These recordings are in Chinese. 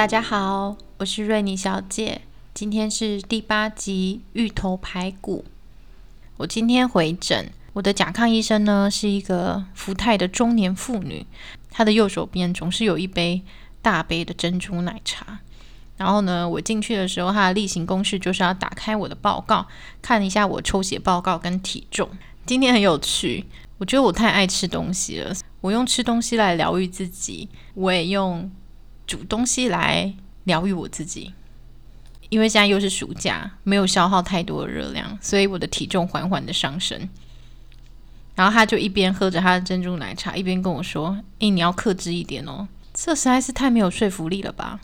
大家好，我是瑞妮小姐。今天是第八集芋头排骨。我今天回诊，我的甲亢医生呢是一个福泰的中年妇女，她的右手边总是有一杯大杯的珍珠奶茶。然后呢，我进去的时候，她的例行公事就是要打开我的报告，看一下我抽血报告跟体重。今天很有趣，我觉得我太爱吃东西了，我用吃东西来疗愈自己，我也用。煮东西来疗愈我自己，因为现在又是暑假，没有消耗太多的热量，所以我的体重缓缓的上升。然后他就一边喝着他的珍珠奶茶，一边跟我说：“诶，你要克制一点哦。”这实在是太没有说服力了吧。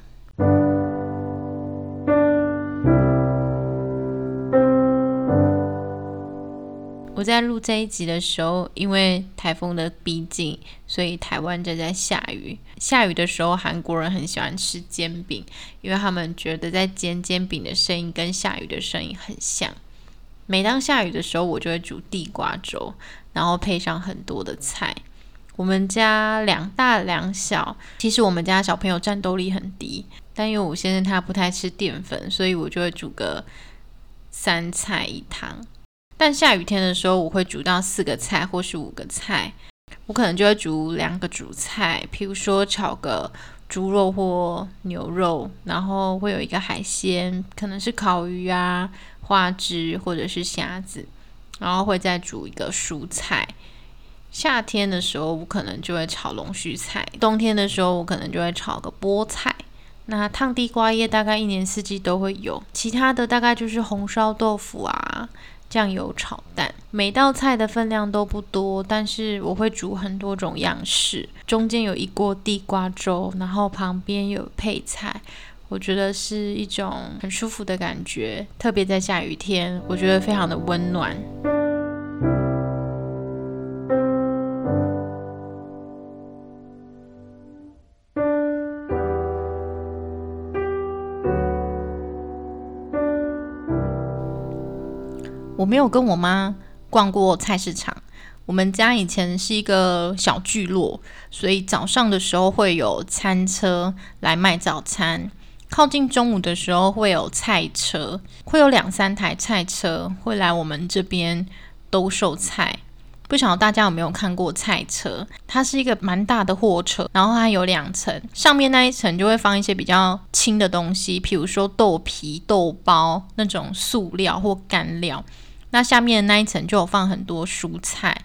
在录这一集的时候，因为台风的逼近，所以台湾正在下雨。下雨的时候，韩国人很喜欢吃煎饼，因为他们觉得在煎煎饼的声音跟下雨的声音很像。每当下雨的时候，我就会煮地瓜粥，然后配上很多的菜。我们家两大两小，其实我们家小朋友战斗力很低，但因为我先生他不太吃淀粉，所以我就会煮个三菜一汤。但下雨天的时候，我会煮到四个菜或是五个菜，我可能就会煮两个主菜，譬如说炒个猪肉或牛肉，然后会有一个海鲜，可能是烤鱼啊、花枝或者是虾子，然后会再煮一个蔬菜。夏天的时候，我可能就会炒龙须菜；冬天的时候，我可能就会炒个菠菜。那烫地瓜叶大概一年四季都会有，其他的大概就是红烧豆腐啊。酱油炒蛋，每道菜的分量都不多，但是我会煮很多种样式。中间有一锅地瓜粥，然后旁边有配菜，我觉得是一种很舒服的感觉。特别在下雨天，我觉得非常的温暖。没有跟我妈逛过菜市场。我们家以前是一个小聚落，所以早上的时候会有餐车来卖早餐。靠近中午的时候会有菜车，会有两三台菜车会来我们这边兜售菜。不晓得大家有没有看过菜车？它是一个蛮大的货车，然后它有两层，上面那一层就会放一些比较轻的东西，譬如说豆皮、豆包那种塑料或干料。那下面那一层就有放很多蔬菜，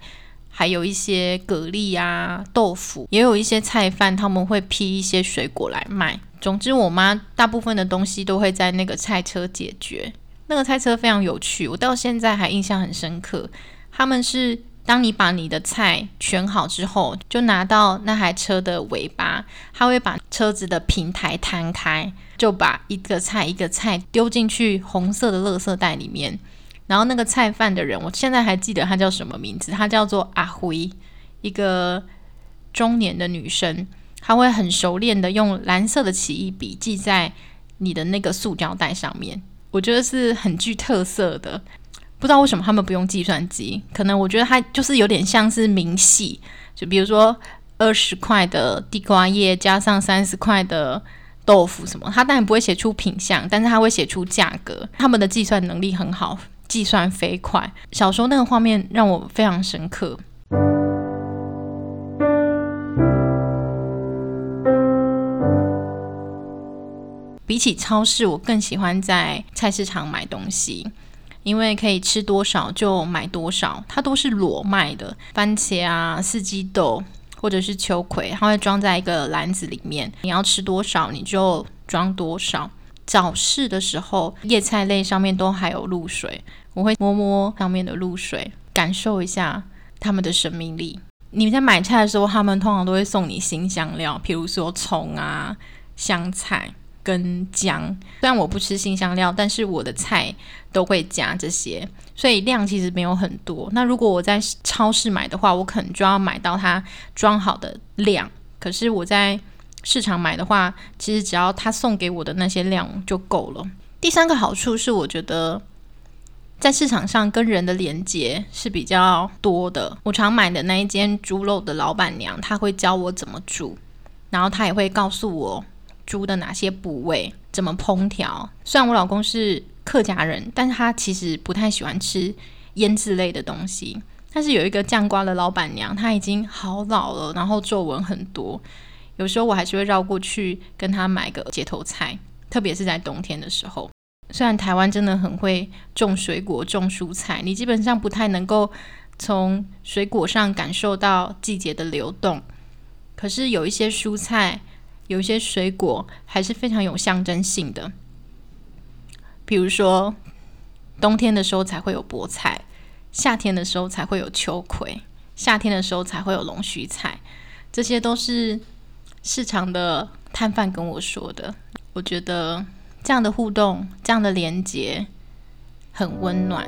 还有一些蛤蜊啊、豆腐，也有一些菜贩，他们会批一些水果来卖。总之，我妈大部分的东西都会在那个菜车解决。那个菜车非常有趣，我到现在还印象很深刻。他们是当你把你的菜选好之后，就拿到那台车的尾巴，他会把车子的平台摊开，就把一个菜一个菜丢进去红色的垃圾袋里面。然后那个菜贩的人，我现在还记得他叫什么名字，他叫做阿辉，一个中年的女生，她会很熟练的用蓝色的起异笔记在你的那个塑胶袋上面，我觉得是很具特色的。不知道为什么他们不用计算机，可能我觉得它就是有点像是明细，就比如说二十块的地瓜叶加上三十块的豆腐什么，他当然不会写出品相，但是他会写出价格，他们的计算能力很好。计算飞快，小时候那个画面让我非常深刻。比起超市，我更喜欢在菜市场买东西，因为可以吃多少就买多少。它都是裸卖的，番茄啊、四季豆或者是秋葵，它会装在一个篮子里面，你要吃多少你就装多少。早市的时候，叶菜类上面都还有露水，我会摸摸上面的露水，感受一下它们的生命力。你们在买菜的时候，他们通常都会送你新香料，比如说葱啊、香菜。跟姜，虽然我不吃新香料，但是我的菜都会加这些，所以量其实没有很多。那如果我在超市买的话，我可能就要买到它装好的量。可是我在市场买的话，其实只要他送给我的那些量就够了。第三个好处是，我觉得在市场上跟人的连接是比较多的。我常买的那一间猪肉的老板娘，她会教我怎么煮，然后她也会告诉我。猪的哪些部位怎么烹调？虽然我老公是客家人，但是他其实不太喜欢吃腌制类的东西。但是有一个酱瓜的老板娘，她已经好老了，然后皱纹很多。有时候我还是会绕过去跟他买个街头菜，特别是在冬天的时候。虽然台湾真的很会种水果、种蔬菜，你基本上不太能够从水果上感受到季节的流动，可是有一些蔬菜。有一些水果还是非常有象征性的，比如说冬天的时候才会有菠菜，夏天的时候才会有秋葵，夏天的时候才会有龙须菜，这些都是市场的摊贩跟我说的。我觉得这样的互动，这样的连接很温暖。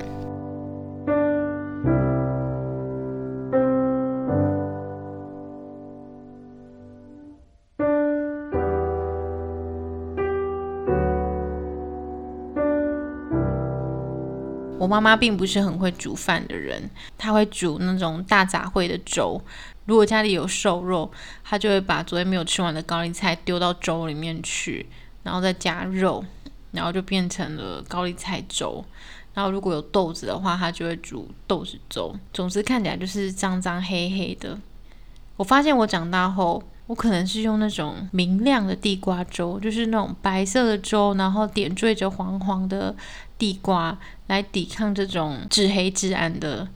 我妈妈并不是很会煮饭的人，她会煮那种大杂烩的粥。如果家里有瘦肉，他就会把昨天没有吃完的高丽菜丢到粥里面去，然后再加肉，然后就变成了高丽菜粥。然后如果有豆子的话，他就会煮豆子粥。总之看起来就是脏脏黑黑的。我发现我长大后。我可能是用那种明亮的地瓜粥，就是那种白色的粥，然后点缀着黄黄的地瓜，来抵抗这种至黑至暗的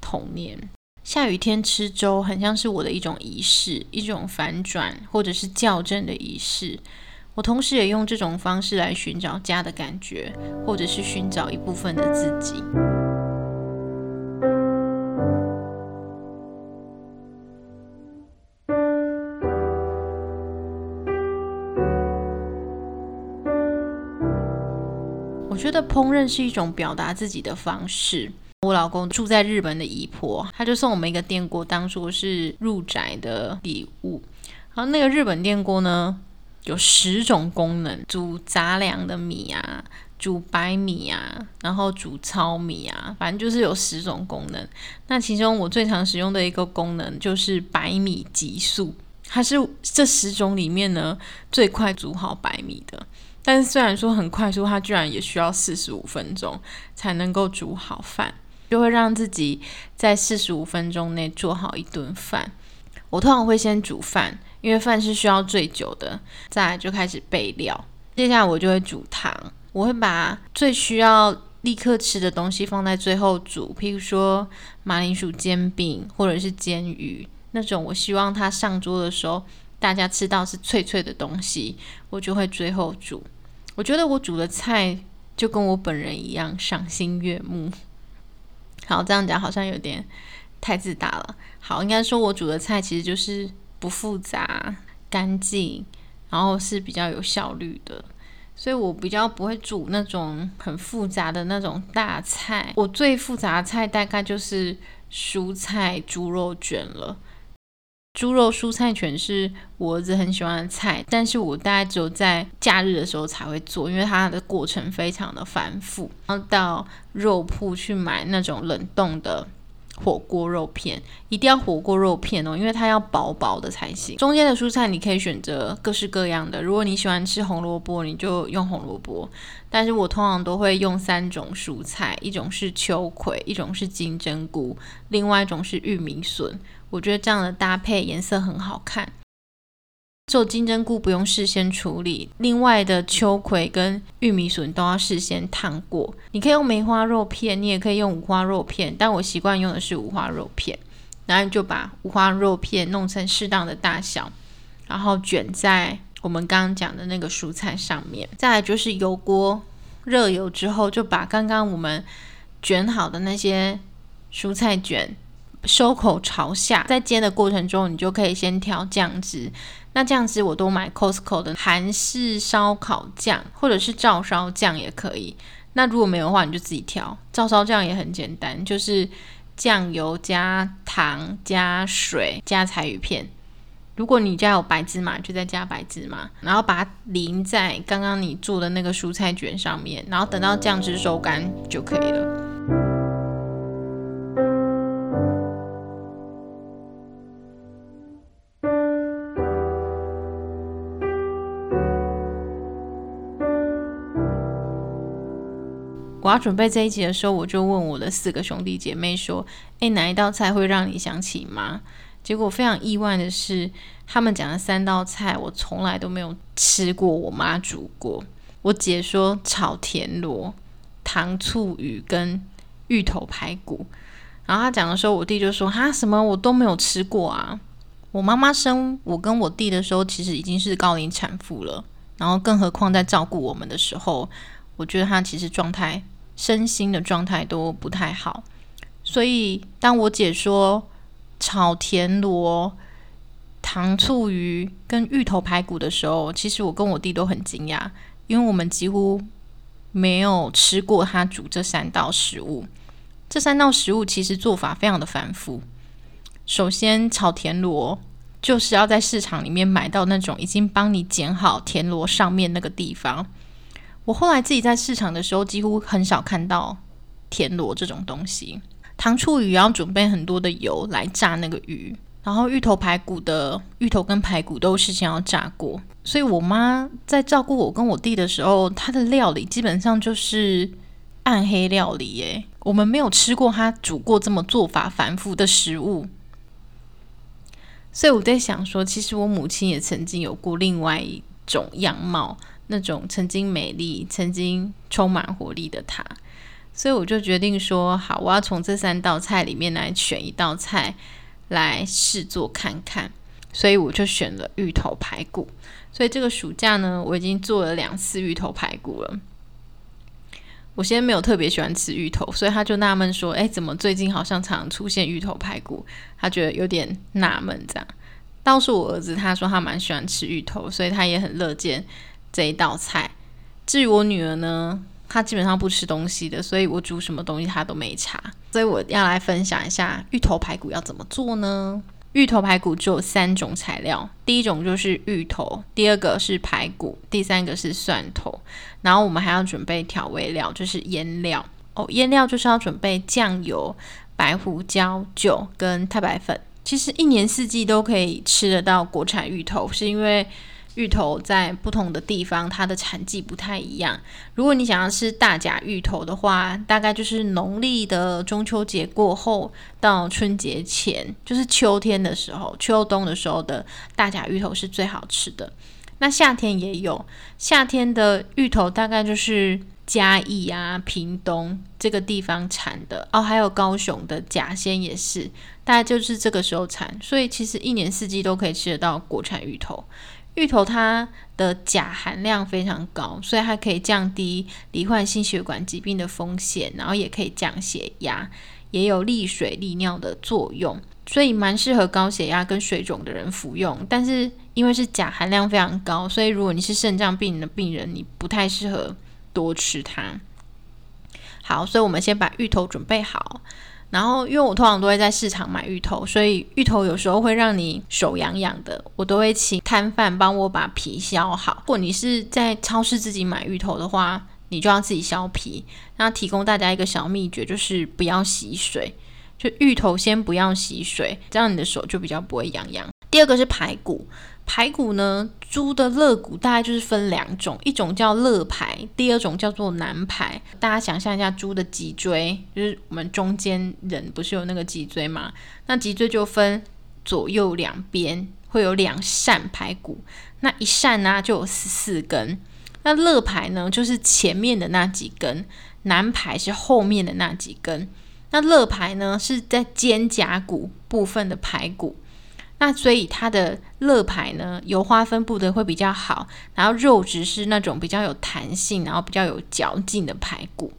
童年。下雨天吃粥，很像是我的一种仪式，一种反转或者是校正的仪式。我同时也用这种方式来寻找家的感觉，或者是寻找一部分的自己。我觉得烹饪是一种表达自己的方式。我老公住在日本的姨婆，他就送我们一个电锅，当做是入宅的礼物。然后那个日本电锅呢，有十种功能：煮杂粮的米啊，煮白米啊，然后煮糙米啊，反正就是有十种功能。那其中我最常使用的一个功能就是白米急速，它是这十种里面呢最快煮好白米的。但是虽然说很快速，它居然也需要四十五分钟才能够煮好饭，就会让自己在四十五分钟内做好一顿饭。我通常会先煮饭，因为饭是需要最久的，再来就开始备料。接下来我就会煮汤，我会把最需要立刻吃的东西放在最后煮，譬如说马铃薯煎饼或者是煎鱼那种，我希望它上桌的时候。大家吃到是脆脆的东西，我就会最后煮。我觉得我煮的菜就跟我本人一样赏心悦目。好，这样讲好像有点太自大了。好，应该说我煮的菜其实就是不复杂、干净，然后是比较有效率的。所以我比较不会煮那种很复杂的那种大菜。我最复杂的菜大概就是蔬菜猪肉卷了。猪肉蔬菜全是我儿子很喜欢的菜，但是我大概只有在假日的时候才会做，因为它的过程非常的繁复。然后到肉铺去买那种冷冻的火锅肉片，一定要火锅肉片哦，因为它要薄薄的才行。中间的蔬菜你可以选择各式各样的，如果你喜欢吃红萝卜，你就用红萝卜。但是我通常都会用三种蔬菜，一种是秋葵，一种是金针菇，另外一种是玉米笋。我觉得这样的搭配颜色很好看。做金针菇不用事先处理，另外的秋葵跟玉米笋都要事先烫过。你可以用梅花肉片，你也可以用五花肉片，但我习惯用的是五花肉片。然后就把五花肉片弄成适当的大小，然后卷在我们刚刚讲的那个蔬菜上面。再来就是油锅热油之后，就把刚刚我们卷好的那些蔬菜卷收口朝下，在煎的过程中，你就可以先调酱汁。那酱汁我都买 Costco 的韩式烧烤酱，或者是照烧酱也可以。那如果没有的话，你就自己调。照烧酱也很简单，就是酱油加糖加水加柴鱼片。如果你家有白芝麻，就再加白芝麻，然后把它淋在刚刚你做的那个蔬菜卷上面，然后等到酱汁收干就可以了。准备这一集的时候，我就问我的四个兄弟姐妹说：“诶，哪一道菜会让你想起妈？”结果非常意外的是，他们讲的三道菜我从来都没有吃过，我妈煮过。我姐说炒田螺、糖醋鱼跟芋头排骨。然后她讲的时候，我弟就说：“哈，什么我都没有吃过啊！”我妈妈生我跟我弟的时候，其实已经是高龄产妇了，然后更何况在照顾我们的时候，我觉得她其实状态。身心的状态都不太好，所以当我姐说炒田螺、糖醋鱼跟芋头排骨的时候，其实我跟我弟都很惊讶，因为我们几乎没有吃过他煮这三道食物。这三道食物其实做法非常的繁复。首先，炒田螺就是要在市场里面买到那种已经帮你剪好田螺上面那个地方。我后来自己在市场的时候，几乎很少看到田螺这种东西。糖醋鱼要准备很多的油来炸那个鱼，然后芋头排骨的芋头跟排骨都事先要炸过。所以我妈在照顾我跟我弟的时候，她的料理基本上就是暗黑料理耶。我们没有吃过她煮过这么做法繁复的食物。所以我在想说，其实我母亲也曾经有过另外一种样貌。那种曾经美丽、曾经充满活力的他，所以我就决定说：好，我要从这三道菜里面来选一道菜来试做看看。所以我就选了芋头排骨。所以这个暑假呢，我已经做了两次芋头排骨了。我现在没有特别喜欢吃芋头，所以他就纳闷说：哎，怎么最近好像常出现芋头排骨？他觉得有点纳闷。这样，倒是我儿子，他说他蛮喜欢吃芋头，所以他也很乐见。这一道菜，至于我女儿呢，她基本上不吃东西的，所以我煮什么东西她都没查。所以我要来分享一下芋头排骨要怎么做呢？芋头排骨只有三种材料，第一种就是芋头，第二个是排骨，第三个是蒜头。然后我们还要准备调味料，就是腌料哦。腌料就是要准备酱油、白胡椒、酒跟太白粉。其实一年四季都可以吃得到国产芋头，是因为。芋头在不同的地方，它的产季不太一样。如果你想要吃大甲芋头的话，大概就是农历的中秋节过后到春节前，就是秋天的时候、秋冬的时候的大甲芋头是最好吃的。那夏天也有，夏天的芋头大概就是嘉义啊、屏东这个地方产的哦，还有高雄的甲仙也是，大概就是这个时候产。所以其实一年四季都可以吃得到国产芋头。芋头它的钾含量非常高，所以它可以降低罹患心血管疾病的风险，然后也可以降血压，也有利水利尿的作用，所以蛮适合高血压跟水肿的人服用。但是因为是钾含量非常高，所以如果你是肾脏病的病人，你不太适合多吃它。好，所以我们先把芋头准备好。然后，因为我通常都会在市场买芋头，所以芋头有时候会让你手痒痒的，我都会请摊贩帮我把皮削好。如果你是在超市自己买芋头的话，你就要自己削皮。那提供大家一个小秘诀，就是不要洗水，就芋头先不要洗水，这样你的手就比较不会痒痒。第二个是排骨。排骨呢，猪的肋骨大概就是分两种，一种叫肋排，第二种叫做腩排。大家想象一下，猪的脊椎就是我们中间人不是有那个脊椎吗？那脊椎就分左右两边，会有两扇排骨，那一扇呢就有十四根。那肋排呢，就是前面的那几根，腩排是后面的那几根。那肋排呢，是在肩胛骨部分的排骨。那所以它的乐排呢，油花分布的会比较好，然后肉质是那种比较有弹性，然后比较有嚼劲的排骨。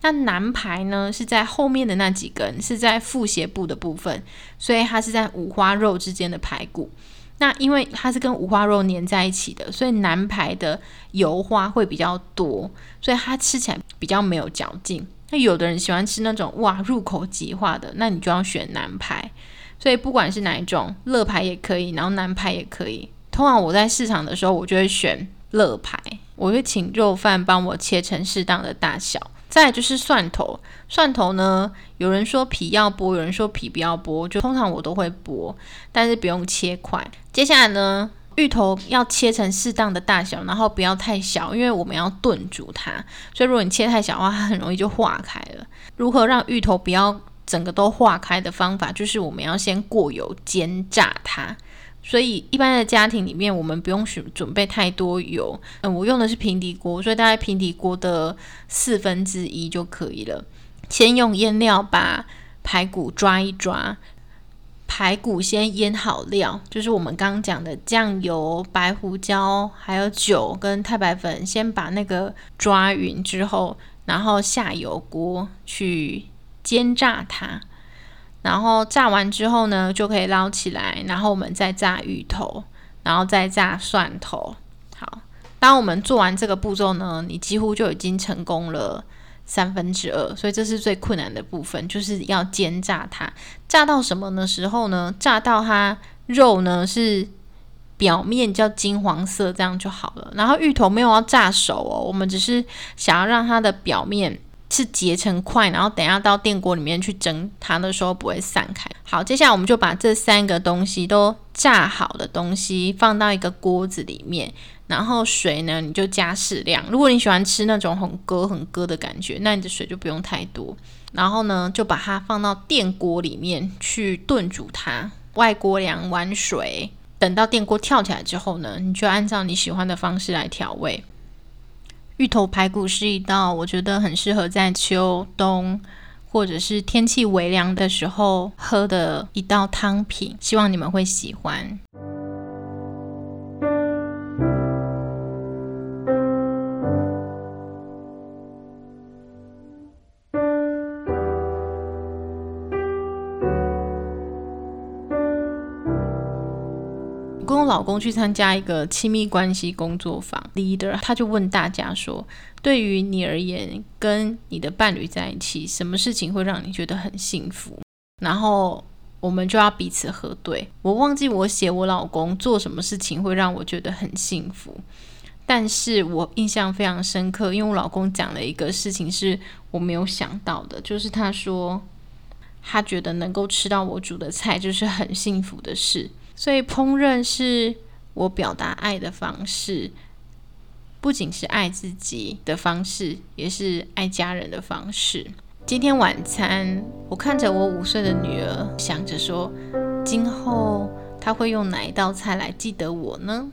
那南排呢是在后面的那几根，是在腹斜部的部分，所以它是在五花肉之间的排骨。那因为它是跟五花肉粘在一起的，所以南排的油花会比较多，所以它吃起来比较没有嚼劲。那有的人喜欢吃那种哇入口即化的，那你就要选南排。所以不管是哪一种，乐排也可以，然后南排也可以。通常我在市场的时候，我就会选乐排，我会请肉贩帮我切成适当的大小。再就是蒜头，蒜头呢，有人说皮要剥，有人说皮不要剥，就通常我都会剥，但是不用切块。接下来呢，芋头要切成适当的大小，然后不要太小，因为我们要炖煮它，所以如果你切太小的话，它很容易就化开了。如何让芋头不要？整个都化开的方法，就是我们要先过油煎炸它。所以一般的家庭里面，我们不用准准备太多油。嗯，我用的是平底锅，所以大概平底锅的四分之一就可以了。先用腌料把排骨抓一抓，排骨先腌好料，就是我们刚刚讲的酱油、白胡椒，还有酒跟太白粉，先把那个抓匀之后，然后下油锅去。煎炸它，然后炸完之后呢，就可以捞起来，然后我们再炸芋头，然后再炸蒜头。好，当我们做完这个步骤呢，你几乎就已经成功了三分之二。所以这是最困难的部分，就是要煎炸它。炸到什么的时候呢？炸到它肉呢是表面叫金黄色，这样就好了。然后芋头没有要炸熟哦，我们只是想要让它的表面。是结成块，然后等下到电锅里面去蒸它的时候不会散开。好，接下来我们就把这三个东西都炸好的东西放到一个锅子里面，然后水呢你就加适量。如果你喜欢吃那种很割很割的感觉，那你的水就不用太多。然后呢就把它放到电锅里面去炖煮它，外锅两碗水，等到电锅跳起来之后呢，你就按照你喜欢的方式来调味。芋头排骨是一道我觉得很适合在秋冬或者是天气微凉的时候喝的一道汤品，希望你们会喜欢。公去参加一个亲密关系工作坊，leader 他就问大家说：“对于你而言，跟你的伴侣在一起，什么事情会让你觉得很幸福？”然后我们就要彼此核对。我忘记我写我老公做什么事情会让我觉得很幸福，但是我印象非常深刻，因为我老公讲了一个事情是我没有想到的，就是他说他觉得能够吃到我煮的菜就是很幸福的事。所以，烹饪是我表达爱的方式，不仅是爱自己的方式，也是爱家人的方式。今天晚餐，我看着我五岁的女儿，想着说，今后她会用哪一道菜来记得我呢？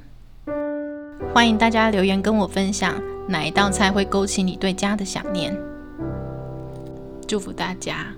欢迎大家留言跟我分享，哪一道菜会勾起你对家的想念？祝福大家。